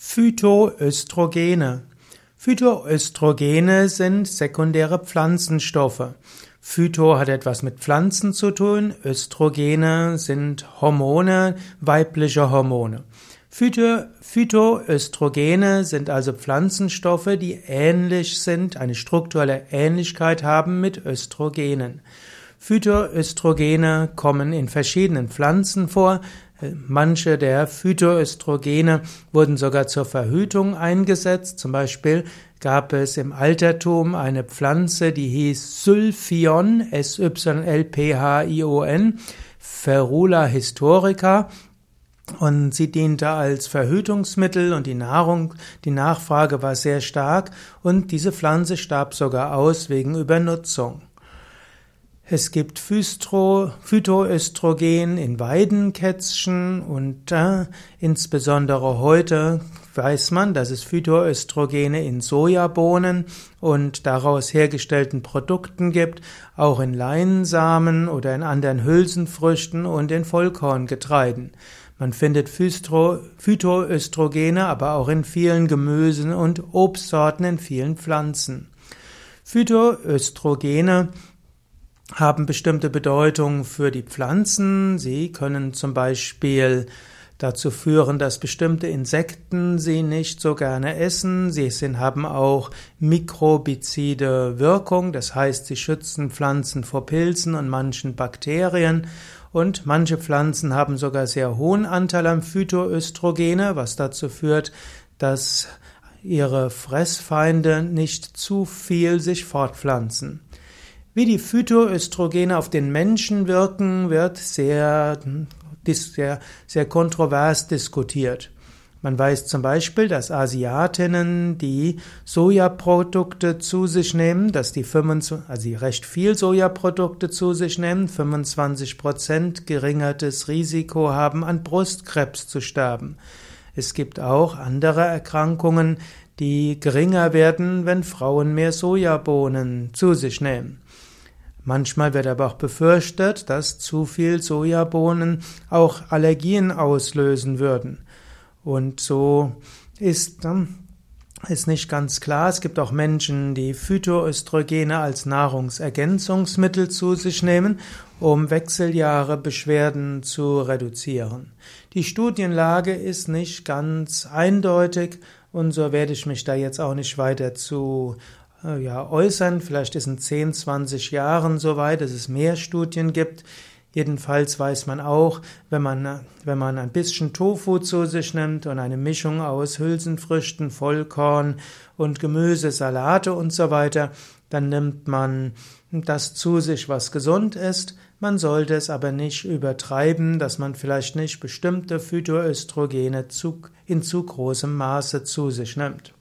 Phytoöstrogene. Phytoöstrogene sind sekundäre Pflanzenstoffe. Phyto hat etwas mit Pflanzen zu tun, Östrogene sind Hormone, weibliche Hormone. Phyto, Phytoöstrogene sind also Pflanzenstoffe, die ähnlich sind, eine strukturelle Ähnlichkeit haben mit Östrogenen. Phytoöstrogene kommen in verschiedenen Pflanzen vor. Manche der Phytoöstrogene wurden sogar zur Verhütung eingesetzt. Zum Beispiel gab es im Altertum eine Pflanze, die hieß Sylphion, S-Y-L-P-H-I-O-N, Ferula historica. Und sie diente als Verhütungsmittel und die Nahrung, die Nachfrage war sehr stark und diese Pflanze starb sogar aus wegen Übernutzung. Es gibt Phystro, Phytoöstrogen in Weidenkätzchen und äh, insbesondere heute weiß man, dass es Phytoöstrogene in Sojabohnen und daraus hergestellten Produkten gibt, auch in Leinsamen oder in anderen Hülsenfrüchten und in Vollkorngetreiden. Man findet Phytoöstrogene aber auch in vielen Gemüsen und Obstsorten in vielen Pflanzen. Phytoöstrogene haben bestimmte Bedeutung für die Pflanzen. Sie können zum Beispiel dazu führen, dass bestimmte Insekten sie nicht so gerne essen. Sie sind, haben auch mikrobizide Wirkung, das heißt, sie schützen Pflanzen vor Pilzen und manchen Bakterien. Und manche Pflanzen haben sogar sehr hohen Anteil an Phytoöstrogene, was dazu führt, dass ihre Fressfeinde nicht zu viel sich fortpflanzen. Wie die Phytoöstrogene auf den Menschen wirken, wird sehr, sehr, sehr kontrovers diskutiert. Man weiß zum Beispiel, dass Asiatinnen, die Sojaprodukte zu sich nehmen, dass die 25, also die recht viel Sojaprodukte zu sich nehmen, 25 Prozent geringertes Risiko haben, an Brustkrebs zu sterben. Es gibt auch andere Erkrankungen, die geringer werden, wenn Frauen mehr Sojabohnen zu sich nehmen. Manchmal wird aber auch befürchtet, dass zu viel Sojabohnen auch Allergien auslösen würden. Und so ist, ähm, ist nicht ganz klar. Es gibt auch Menschen, die Phytoöstrogene als Nahrungsergänzungsmittel zu sich nehmen, um Wechseljahre Beschwerden zu reduzieren. Die Studienlage ist nicht ganz eindeutig und so werde ich mich da jetzt auch nicht weiter zu ja, äußern. Vielleicht ist in 10, 20 Jahren soweit, dass es mehr Studien gibt. Jedenfalls weiß man auch, wenn man, wenn man ein bisschen Tofu zu sich nimmt und eine Mischung aus Hülsenfrüchten, Vollkorn und Gemüse, Salate und so weiter, dann nimmt man das zu sich, was gesund ist. Man sollte es aber nicht übertreiben, dass man vielleicht nicht bestimmte Phytoöstrogene in zu großem Maße zu sich nimmt.